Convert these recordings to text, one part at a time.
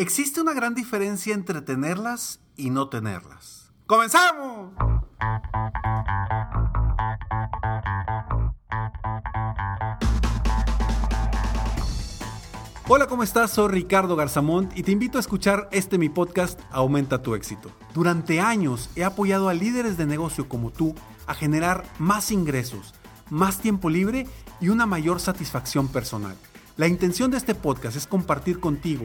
Existe una gran diferencia entre tenerlas y no tenerlas. ¡Comenzamos! Hola, ¿cómo estás? Soy Ricardo Garzamont y te invito a escuchar este mi podcast Aumenta tu éxito. Durante años he apoyado a líderes de negocio como tú a generar más ingresos, más tiempo libre y una mayor satisfacción personal. La intención de este podcast es compartir contigo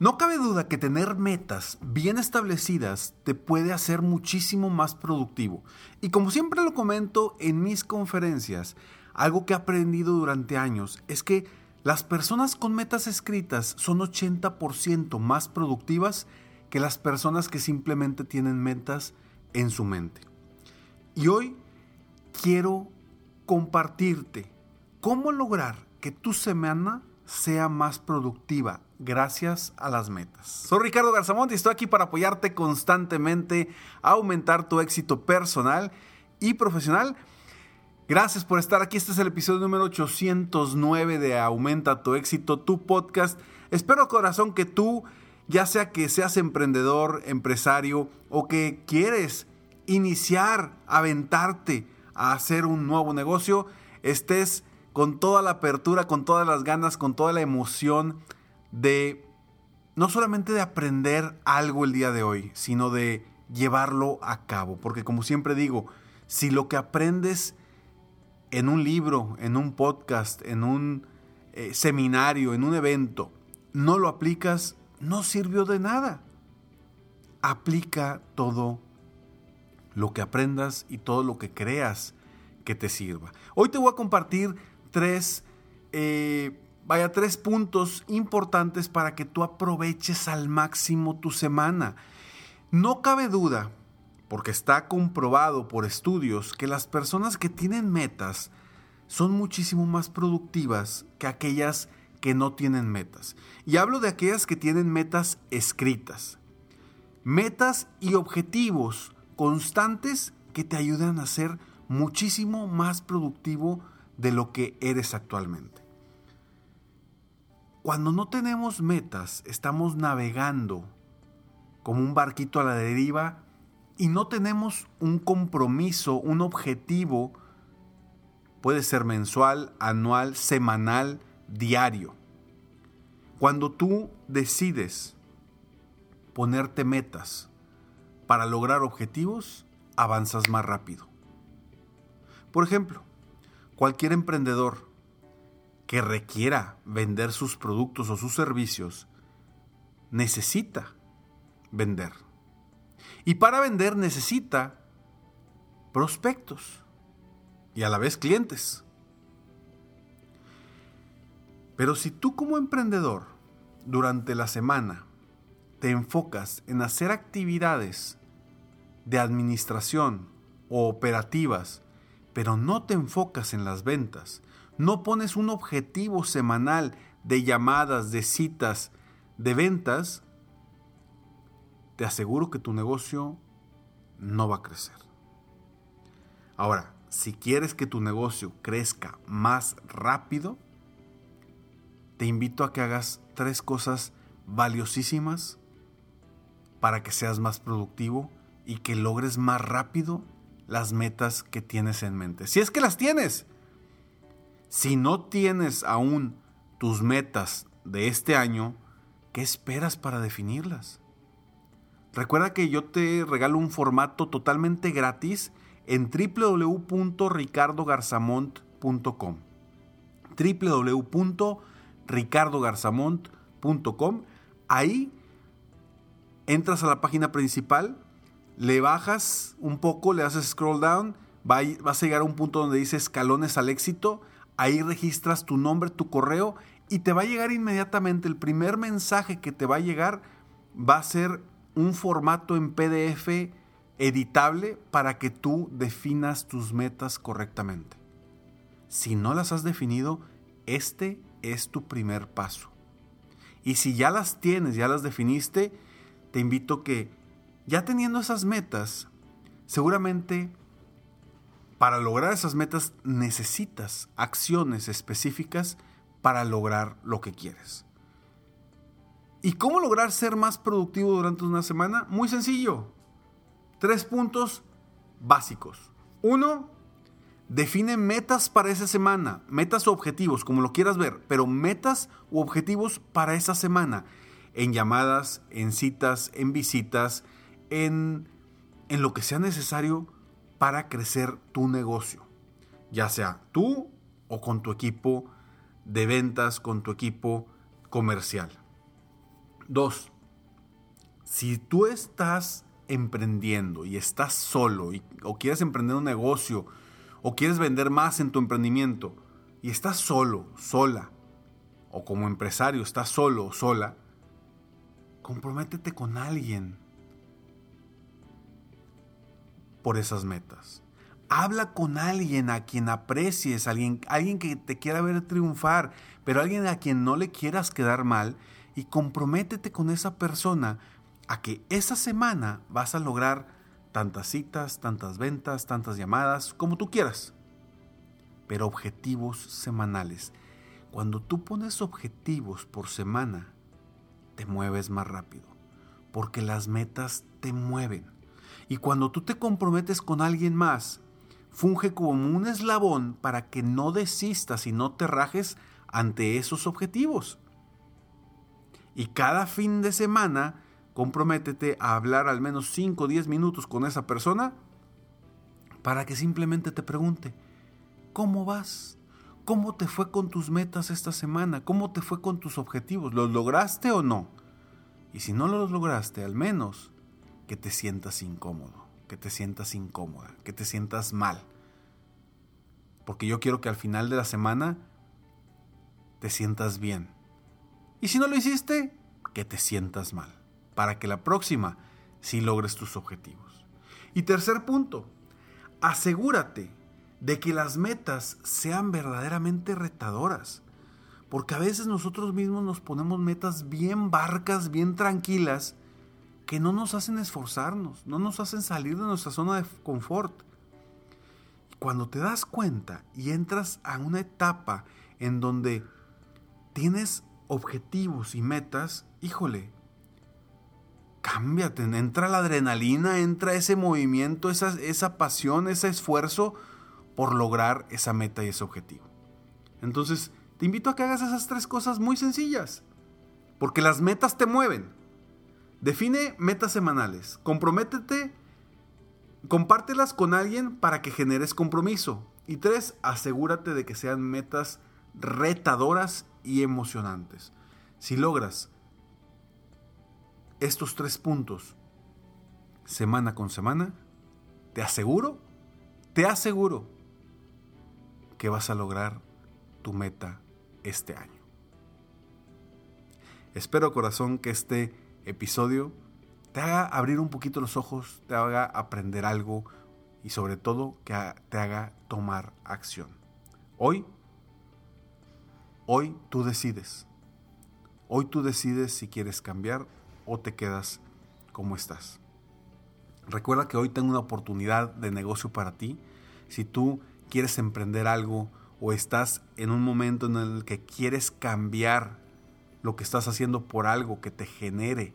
No cabe duda que tener metas bien establecidas te puede hacer muchísimo más productivo. Y como siempre lo comento en mis conferencias, algo que he aprendido durante años es que las personas con metas escritas son 80% más productivas que las personas que simplemente tienen metas en su mente. Y hoy quiero compartirte cómo lograr que tu semana sea más productiva gracias a las metas. Soy Ricardo Garzamont y estoy aquí para apoyarte constantemente a aumentar tu éxito personal y profesional. Gracias por estar aquí. Este es el episodio número 809 de Aumenta tu éxito, tu podcast. Espero corazón que tú, ya sea que seas emprendedor, empresario o que quieres iniciar, aventarte a hacer un nuevo negocio, estés con toda la apertura, con todas las ganas, con toda la emoción de no solamente de aprender algo el día de hoy, sino de llevarlo a cabo. Porque como siempre digo, si lo que aprendes en un libro, en un podcast, en un eh, seminario, en un evento, no lo aplicas, no sirvió de nada. Aplica todo lo que aprendas y todo lo que creas que te sirva. Hoy te voy a compartir tres, eh, vaya, tres puntos importantes para que tú aproveches al máximo tu semana. No cabe duda, porque está comprobado por estudios, que las personas que tienen metas son muchísimo más productivas que aquellas que no tienen metas. Y hablo de aquellas que tienen metas escritas. Metas y objetivos constantes que te ayudan a ser muchísimo más productivo de lo que eres actualmente. Cuando no tenemos metas, estamos navegando como un barquito a la deriva y no tenemos un compromiso, un objetivo, puede ser mensual, anual, semanal, diario. Cuando tú decides ponerte metas para lograr objetivos, avanzas más rápido. Por ejemplo, Cualquier emprendedor que requiera vender sus productos o sus servicios necesita vender. Y para vender necesita prospectos y a la vez clientes. Pero si tú como emprendedor durante la semana te enfocas en hacer actividades de administración o operativas pero no te enfocas en las ventas, no pones un objetivo semanal de llamadas, de citas, de ventas, te aseguro que tu negocio no va a crecer. Ahora, si quieres que tu negocio crezca más rápido, te invito a que hagas tres cosas valiosísimas para que seas más productivo y que logres más rápido las metas que tienes en mente. Si es que las tienes. Si no tienes aún tus metas de este año, ¿qué esperas para definirlas? Recuerda que yo te regalo un formato totalmente gratis en www.ricardogarzamont.com. www.ricardogarzamont.com. Ahí entras a la página principal, le bajas un poco, le haces scroll down, vas a llegar a un punto donde dice escalones al éxito, ahí registras tu nombre, tu correo y te va a llegar inmediatamente, el primer mensaje que te va a llegar va a ser un formato en PDF editable para que tú definas tus metas correctamente. Si no las has definido, este es tu primer paso. Y si ya las tienes, ya las definiste, te invito que ya teniendo esas metas, seguramente para lograr esas metas necesitas acciones específicas para lograr lo que quieres. ¿Y cómo lograr ser más productivo durante una semana? Muy sencillo. Tres puntos básicos. Uno, define metas para esa semana, metas o objetivos, como lo quieras ver, pero metas u objetivos para esa semana, en llamadas, en citas, en visitas, en, en lo que sea necesario para crecer tu negocio, ya sea tú o con tu equipo de ventas, con tu equipo comercial. Dos, si tú estás emprendiendo y estás solo o quieres emprender un negocio o quieres vender más en tu emprendimiento y estás solo, sola, o como empresario estás solo o sola, comprométete con alguien por esas metas. Habla con alguien a quien aprecies, alguien, alguien que te quiera ver triunfar, pero alguien a quien no le quieras quedar mal y comprométete con esa persona a que esa semana vas a lograr tantas citas, tantas ventas, tantas llamadas, como tú quieras. Pero objetivos semanales. Cuando tú pones objetivos por semana, te mueves más rápido, porque las metas te mueven. Y cuando tú te comprometes con alguien más, funge como un eslabón para que no desistas y no te rajes ante esos objetivos. Y cada fin de semana comprométete a hablar al menos 5 o 10 minutos con esa persona para que simplemente te pregunte, ¿cómo vas? ¿Cómo te fue con tus metas esta semana? ¿Cómo te fue con tus objetivos? ¿Los lograste o no? Y si no los lograste, al menos que te sientas incómodo, que te sientas incómoda, que te sientas mal. Porque yo quiero que al final de la semana te sientas bien. Y si no lo hiciste, que te sientas mal para que la próxima sí logres tus objetivos. Y tercer punto, asegúrate de que las metas sean verdaderamente retadoras. Porque a veces nosotros mismos nos ponemos metas bien barcas, bien tranquilas, que no nos hacen esforzarnos, no nos hacen salir de nuestra zona de confort. Cuando te das cuenta y entras a una etapa en donde tienes objetivos y metas, híjole, cámbiate, entra la adrenalina, entra ese movimiento, esa, esa pasión, ese esfuerzo por lograr esa meta y ese objetivo. Entonces, te invito a que hagas esas tres cosas muy sencillas, porque las metas te mueven. Define metas semanales, comprométete, compártelas con alguien para que generes compromiso. Y tres, asegúrate de que sean metas retadoras y emocionantes. Si logras estos tres puntos semana con semana, te aseguro, te aseguro que vas a lograr tu meta este año. Espero corazón que este episodio te haga abrir un poquito los ojos, te haga aprender algo y sobre todo que te haga tomar acción. Hoy, hoy tú decides. Hoy tú decides si quieres cambiar o te quedas como estás. Recuerda que hoy tengo una oportunidad de negocio para ti. Si tú quieres emprender algo o estás en un momento en el que quieres cambiar lo que estás haciendo por algo que te genere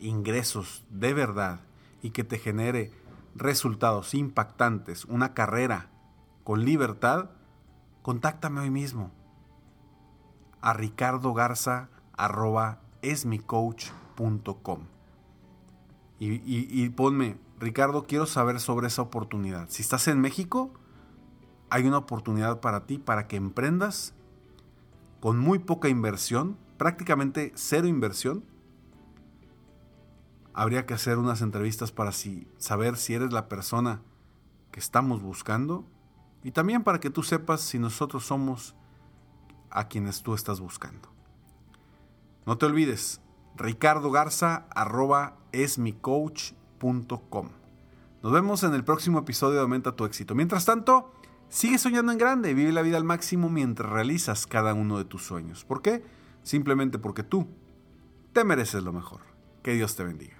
ingresos de verdad y que te genere resultados impactantes, una carrera con libertad, contáctame hoy mismo a ricardogarza.esmicoach.com y, y, y ponme, Ricardo, quiero saber sobre esa oportunidad. Si estás en México, hay una oportunidad para ti para que emprendas con muy poca inversión, prácticamente cero inversión. Habría que hacer unas entrevistas para si, saber si eres la persona que estamos buscando y también para que tú sepas si nosotros somos a quienes tú estás buscando. No te olvides, ricardogarza.esmicoach.com. Nos vemos en el próximo episodio de Aumenta tu éxito. Mientras tanto, sigue soñando en grande, vive la vida al máximo mientras realizas cada uno de tus sueños. ¿Por qué? Simplemente porque tú te mereces lo mejor. Que Dios te bendiga.